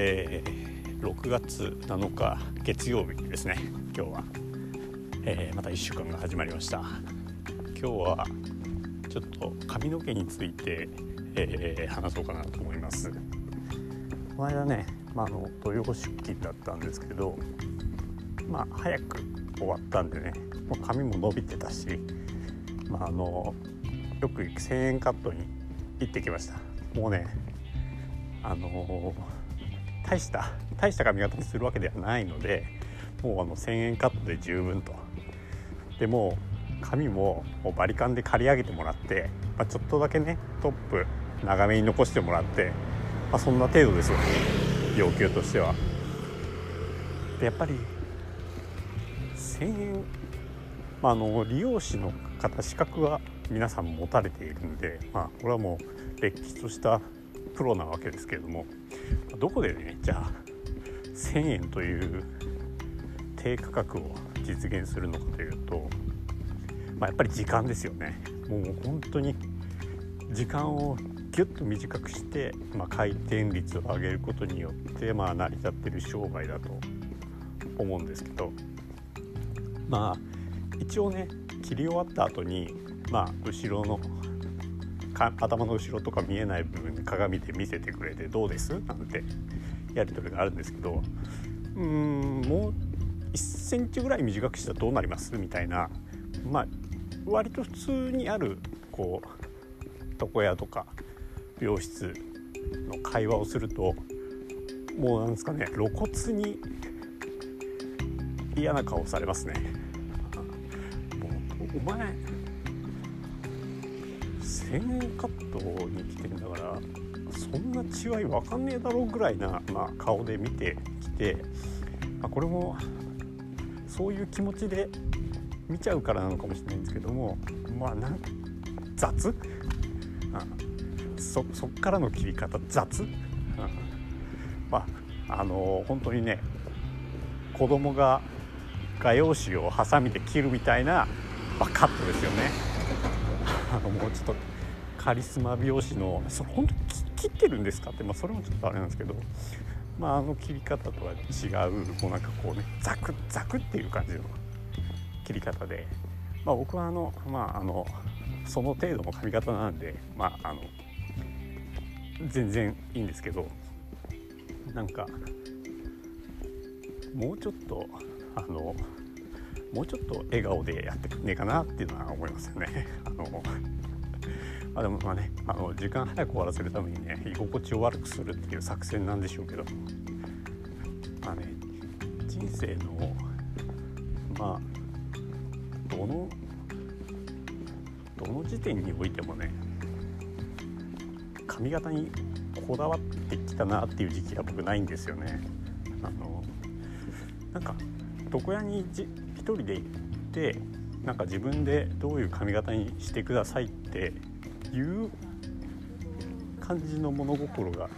えー、6月7日月曜日ですね。今日は、えー、また1週間が始まりました。今日はちょっと髪の毛について、えー、話そうかなと思います。この間ね、まあ、の土曜出勤だったんですけどまあ早く終わったんでねもう髪も伸びてたし、まあ、あのよく行く1000円カットに行ってきました。もうねあの大した大した髪型にするわけではないのでもうあの1000円カットで十分と。でも髪ももうバリカンで刈り上げてもらって、まあ、ちょっとだけねトップ長めに残してもらって、まあ、そんな程度ですよね。要求としては。でやっぱり1000円、まあ、あの理容師の方資格は皆さん持たれているんで、まあ、これはもうれっきとしたプロなわけですけれどもどこでねじゃあ1,000円という低価格を実現するのかというと、まあ、やっぱり時間ですよね。もう本当に時間をギュッと短くして、まあ、回転率を上げることによって、まあ、成り立ってる商売だと思うんですけどまあ一応ね切り終わった後にまあ後ろの頭の後ろとか見えない部分に鏡で見せてくれてどうです？なんてやり取りがあるんですけどうーんもう1センチぐらい短くしたらどうなります？みたいなまあ割と普通にあるこう床屋とか美容室の会話をするともうなんですかね露骨に嫌な顔されますね。もうお前1000円カットに来てるんだからそんな違い分かんねえだろうぐらいな、まあ、顔で見てきて、まあ、これもそういう気持ちで見ちゃうからなのかもしれないんですけどもまあなん雑、うん、そそっからの切り方雑、うん、まああのー、本当にね子供が画用紙をハサミで切るみたいな、まあ、カットですよね。もうちょっとカリスマ美容師のそれ本当切ってるんですか？って、まあ、それもちょっとあれなんですけど、まあ、あの切り方とは違うもうなんかこうねザクザクっていう感じの切り方で、まあ、僕はあの,、まあ、あのその程度の髪型なんで、まあ、あの全然いいんですけど。なんかもうちょっとあのもうちょっと笑顔でやってくんねえかなっていうのは思いますよね。あのあ、でもまあねあの時間早く終わらせるためにね居心地を悪くするっていう作戦なんでしょうけどまあね人生のまあどのどの時点においてもね髪型にこだわってきたなっていう時期が僕ないんですよね。あのなんか床屋にじ一人で行ってなんか自分でどういう髪型にしてくださいっていう感じの物心が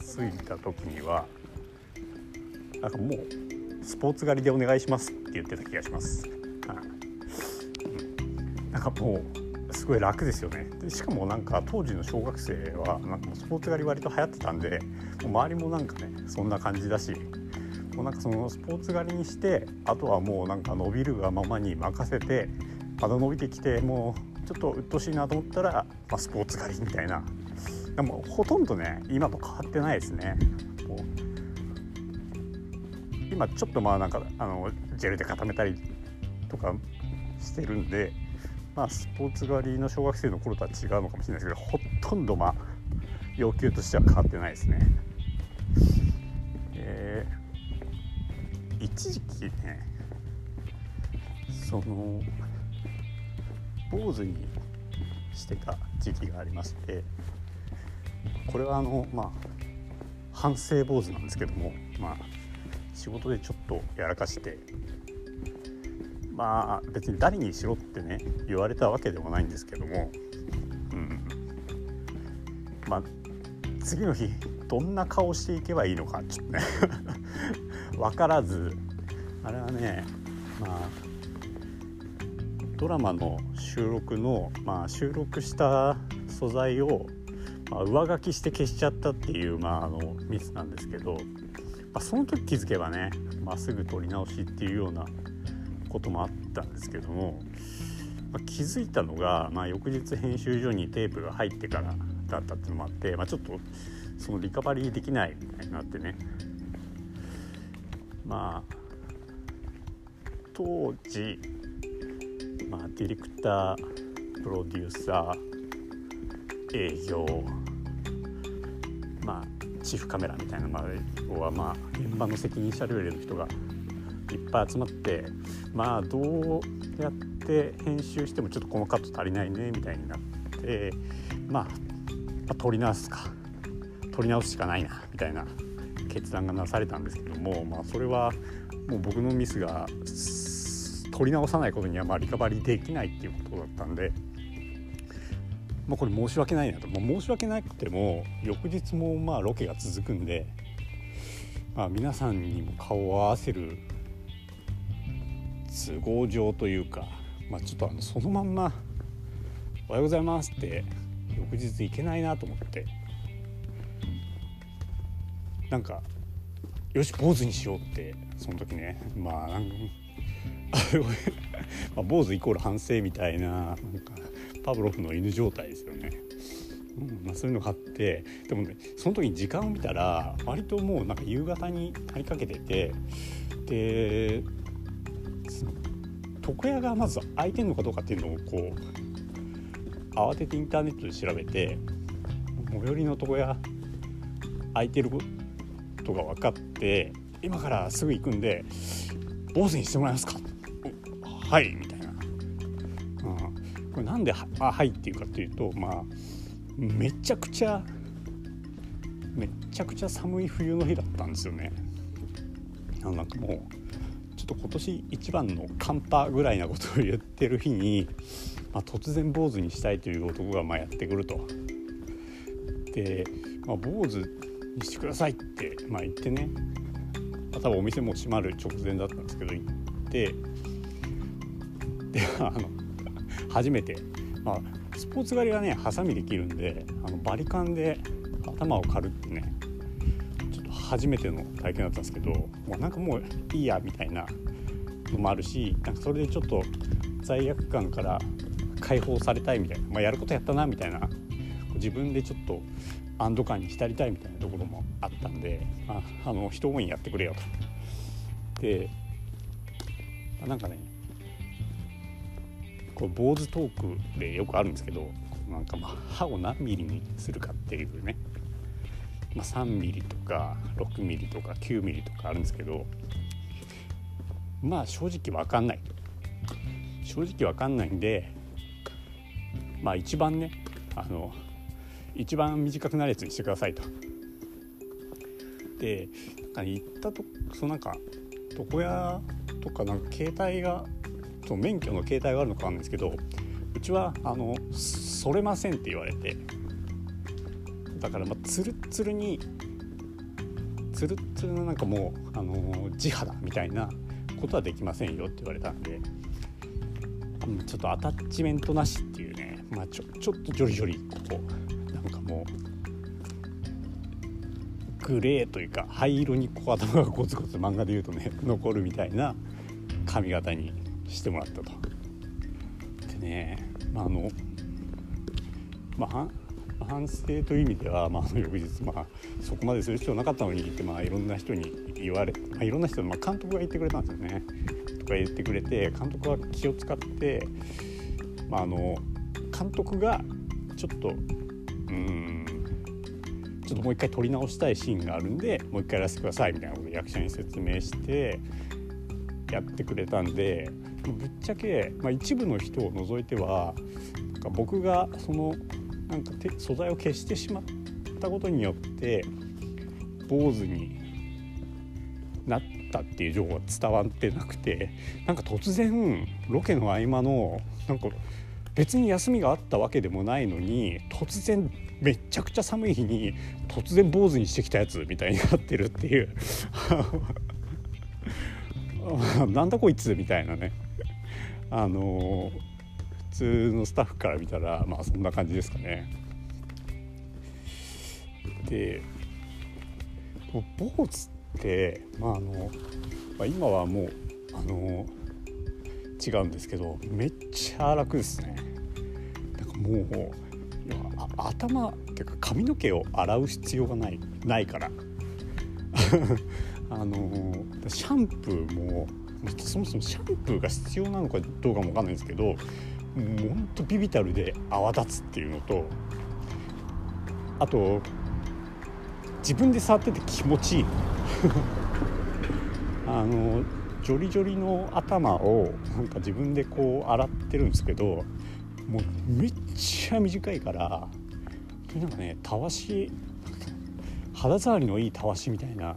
ついた時にはなんかもうスポーツ狩りでお願いしますって言ってた気がします。はい、なんかもうすごい楽ですよね。でしかもなんか当時の小学生はなんかスポーツ狩り割と流行ってたんでもう周りもなんかねそんな感じだしもうなんかそのスポーツ狩りにしてあとはもうなんか伸びるがままに任せてまだ伸びてきてもうちょっと鬱陶しいなと思ったら、まあ、スポーツ狩りみたいなでもほとんどね今と変わってないですね今ちょっとまあなんかあのジェルで固めたりとかしてるんでまあスポーツ狩りの小学生の頃とは違うのかもしれないですけどほとんどまあ要求としては変わってないですね。えー一時期ねその坊主にしてた時期がありましてこれはあのまあ反省坊主なんですけどもまあ仕事でちょっとやらかしてまあ別に誰にしろってね言われたわけでもないんですけどもうん。まあ次の日どんな顔していけばいいのかちょっとね 分からず。あれはねまあドラマの収録の、まあ、収録した素材を、まあ、上書きして消しちゃったっていう、まあ、あのミスなんですけど、まあ、その時気づけばね、まあ、すぐ撮り直しっていうようなこともあったんですけども、まあ、気づいたのが、まあ、翌日編集所にテープが入ってからだったっていうのもあって、まあ、ちょっとそのリカバリーできないみたいになってね。まあ当時、まあ、ディレクタープロデューサー営業まあチーフカメラみたいなまあはまあ現場の責任者レベルの人がいっぱい集まってまあどうやって編集してもちょっとこのカット足りないねみたいになってまあ、まあ、撮り直すか。撮り直すしかないなみたいな決断がなされたんですけども、まあ、それはもう僕のミスが取り直さないことにはまあリカバリーできないっていうことだったんで、まあ、これ申し訳ないなと、まあ、申し訳なくても翌日もまあロケが続くんで、まあ、皆さんにも顔を合わせる都合上というか、まあ、ちょっとあのそのまんま「おはようございます」って翌日行けないなと思ってなんかよし坊主にしようってその時ね。まあなん まあ、坊主イコール反省みたいななんかパブロフの犬状態ですよね。うんまあ、そういうのがあってでもねその時に時間を見たら割ともうなんか夕方になりかけててで床屋がまず開いてんのかどうかっていうのをこう慌ててインターネットで調べて最寄りの床屋空いてることが分かって今からすぐ行くんで坊主にしてもらえますか？はいみたいな、うん、これなんで「あはい」っていうかというとまあめちゃくちゃめちゃくちゃ寒い冬の日だったんですよね。なんかもうちょっと今年一番の寒波ぐらいなことを言ってる日に、まあ、突然坊主にしたいという男がまあやってくると。で、まあ、坊主にしてくださいって、まあ、言ってね。ま多分お店も閉まる直前だったんですけど行ってであの 初めて、まあ、スポーツ狩りはねハサミできるんであのバリカンで頭を刈るってねちょっと初めての体験だったんですけどもうなんかもういいやみたいなのもあるしなんかそれでちょっと罪悪感から解放されたいみたいな、まあ、やることやったなみたいな自分でちょっと安堵感に浸りたいみたいなところもあったんで、まあ、あの人多いんやってくれよと。で、まあ、なんかねこう坊主トークでよくあるんですけどなんかまあ歯を何ミリにするかっていうね、まあ、3ミリとか6ミリとか9ミリとかあるんですけどまあ正直分かんない。と正直分かんないんでまあ一番ねあの一番短くなるやつにしてくださいと。でなんか行ったとそのなんか床屋とかなんか携帯がそ免許の携帯があるのかわかんないですけどうちはあのそれませんって言われて。だからまあつるつるにつるつるのなんかもうあの地肌みたいなことはできませんよって言われたんで。ちょっとアタッチメントなしっていうね、まあ、ちょちょっとジョリジョリここなんかもうグレーというか灰色にこう頭がゴツゴツ漫画でいうとね残るみたいな髪型にしてもらったと。でね、まあ、あのまあ反省という意味では、まあ、翌日、まあ、そこまでする必要なかったのにって、まあ、いろんな人に言われ、まあ、いろんな人、まあ、監督が言ってくれたんですよね。とか言ってくれて監督は気を使って、まあ、あの監督がちょっとうん。ちょっともう一回撮り直したいシーンがあるんでもう一回やらせてくださいみたいなことを役者に説明してやってくれたんでぶっちゃけ、まあ、一部の人を除いてはなんか僕がそのなんか素材を消してしまったことによって坊主になったっていう情報は伝わってなくてなんか突然ロケの合間のなんか別に休みがあったわけでもないのに突然めっちゃくちゃ寒い日に突然坊主にしてきたやつみたいになってるっていう。なんだこいつみたいなね。あの普通のスタッフから見たらまあそんな感じですかね。で坊主ってまああの、まあ、今はもうあの違うんですけどめっちゃ楽ですね。もう頭っていうか髪の毛を洗う必要がないないから。あのシャンプーもそもそもシャンプーが必要なのかどうかも分かんないんですけどもうほんとビビたるで泡立つっていうのとあと自分で触ってて気持ちいい。あのジョリジョリの頭をなんか自分でこう洗ってるんですけどもうめっちゃ短いからなんかねたわし肌触りのいいたわしみたいな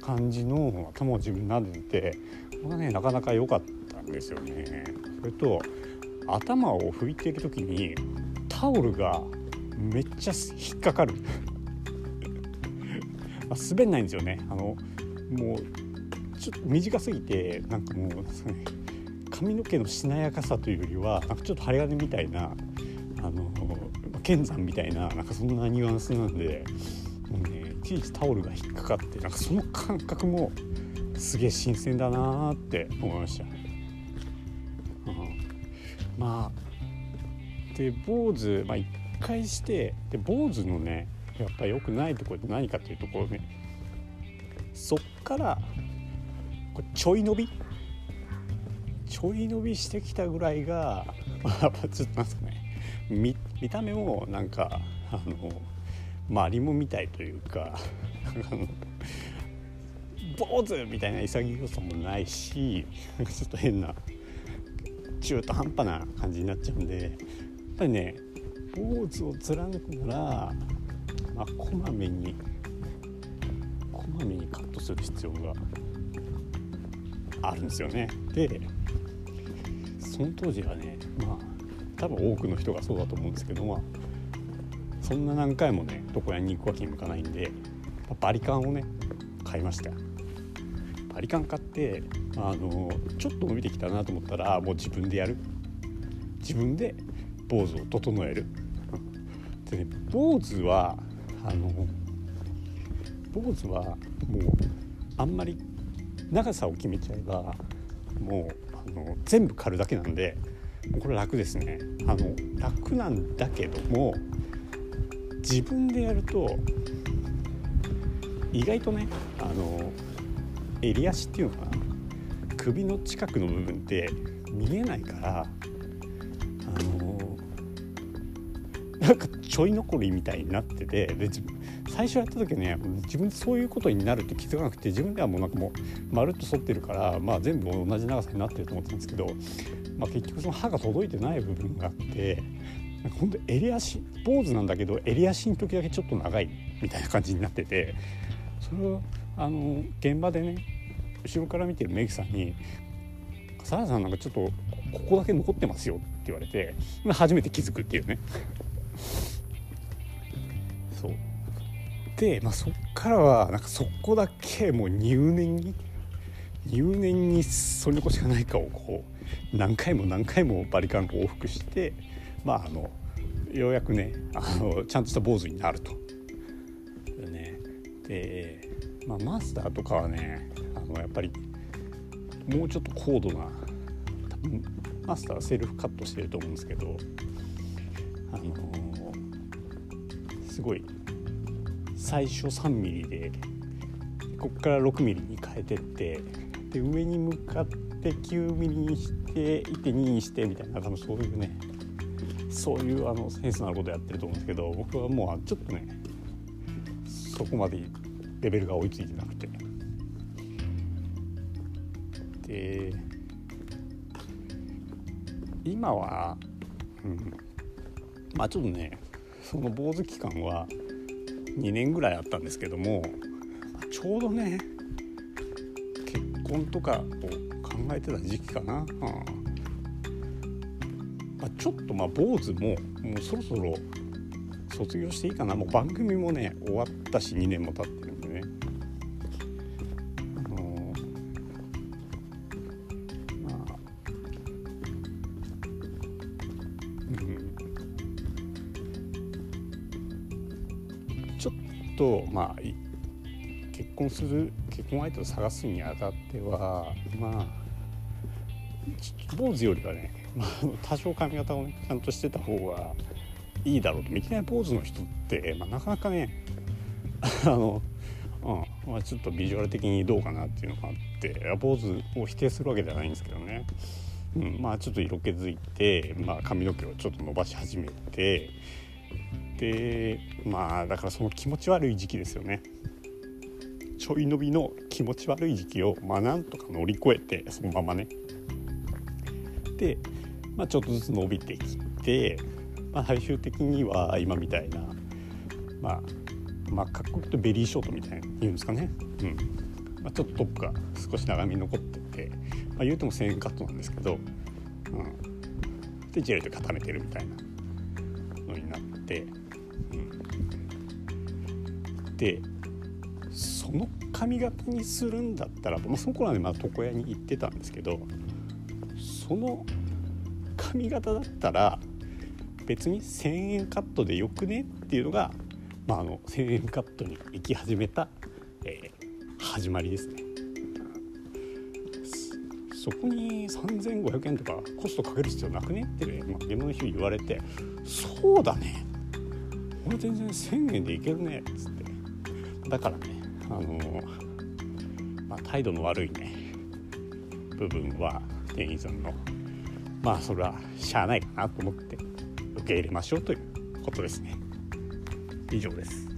感じの頭を自分撫でてこれがねなかなか良かったんですよね。それと頭を拭いている時にタオルがめっちゃ引っかかる 滑んないんですよねあのもうちょっと短すぎてなんかもう、髪の毛のしなやかさというよりはなんかちょっと針金みたいなあの剣山みたいななんかそんなニュアンスなんでもうねいちいちタオルが引っかかってなんかその感覚もすげえ新鮮だなって思いました。ね。うん、まあで坊主、まあ、一回してで坊主のねやっぱ良くないところって何かっていうところねそっからこれちょい伸び？ちょい伸びしてきたぐらいが、まあ、ちょっとなんすかね。見た目もなんかあのマリモみたいというか 坊主みたいな潔さもないしちょっと変な中途半端な感じになっちゃうんでやっぱりね坊主を貫くなら、まあ、こまめにこまめにカットする必要があるんですよね。でその当時はねまあ多分多くの人がそうだと思うんですけど、まあ、そんな何回もね床屋に行くわけにもいかないんでバリカンをね買いましたバリカン買ってあのちょっと伸びてきたなと思ったらもう自分でやる。自分で坊主を整える。でね坊主はあの坊主はもうあんまり長さを決めちゃえばもうあの全部刈るだけなんでこれ楽ですね。あの楽なんだけども自分でやると意外とねあの襟足っていうのかな首の近くの部分って見えないからあのなんかちょい残りみたいになっててで最初やった時ね自分でそういうことになるって気づかなくて自分ではもうなんかもうまるっと反ってるから、まあ、全部同じ長さになってると思ってたんですけどまあ、結局その歯が届いてない部分があってなんか本当襟足坊主なんだけど襟足の時だけちょっと長いみたいな感じになっててそれをあの現場でね後ろから見てるメイクさんに「笠原さんなんかちょっとここだけ残ってますよ」って言われて初めて気づくっていうね。で、まあ、そっからはなんかそこだけもう入念に入念にそれのこしかないかをこう何回も何回もバリカン往復してまああのようやくねあのちゃんとした坊主になると。でねで、まあ、マスターとかはねあのやっぱりもうちょっと高度な多分マスターはセルフカットしてると思うんですけどあのすごい最初3ミリでこっから6ミリに変えてってで上に向かって9ミリにして1.2にしてみたいな多分そういうねそういうあのセンスのあることやってると思うんですけど僕はもうちょっとねそこまでレベルが追いついてなくて。で今は、うん、まあちょっとねその坊主期間は2年ぐらいあったんですけどもちょうどね結婚とかを考えてた時期かな、うんまあ、ちょっとまあ坊主ももうそろそろ卒業していいかな。もう番組もね終わったし2年も経ってとまあ結婚する結婚相手を探すにあたってはまあ坊主よりはね、まあ、多少髪型を、ね、ちゃんとしてた方がいいだろうと。いきなり坊主の人って、まあ、なかなかねあの、うんまあ、ちょっとビジュアル的にどうかなっていうのがあって坊主を否定するわけではないんですけどね、うん、まあちょっと色気づいて、まあ、髪の毛をちょっと伸ばし始めてでまあだからその気持ち悪い時期ですよね。ちょい伸びの気持ち悪い時期を、まあ、なんとか乗り越えてそのままね。で、まあ、ちょっとずつ伸びてきて、まあ、最終的には今みたいなまあまあかっこいいとベリーショートみたいな言うんですかね、うん。まあ、ちょっとトップが少し長めに残ってて、まあ、言うても1000円カットなんですけど、うん、でジェルで固めてるみたいなのになっでその髪型にするんだったら、まあ、その頃はねまあ床屋に行ってたんですけどその髪型だったら別に1,000円カットでよくねっていうのが、まあ、あの1,000円カットに行き始めた、えー、始まりですね。そこに3500円とかコストかける必要なくね？って、まあ、現場の人言われて「そうだね。俺全然1,000円でいけるね」っつって。だからね。あのまあ、態度の悪いね。部分は店員さんの。まあそれはしゃあないかなと思って受け入れましょうということですね。以上です。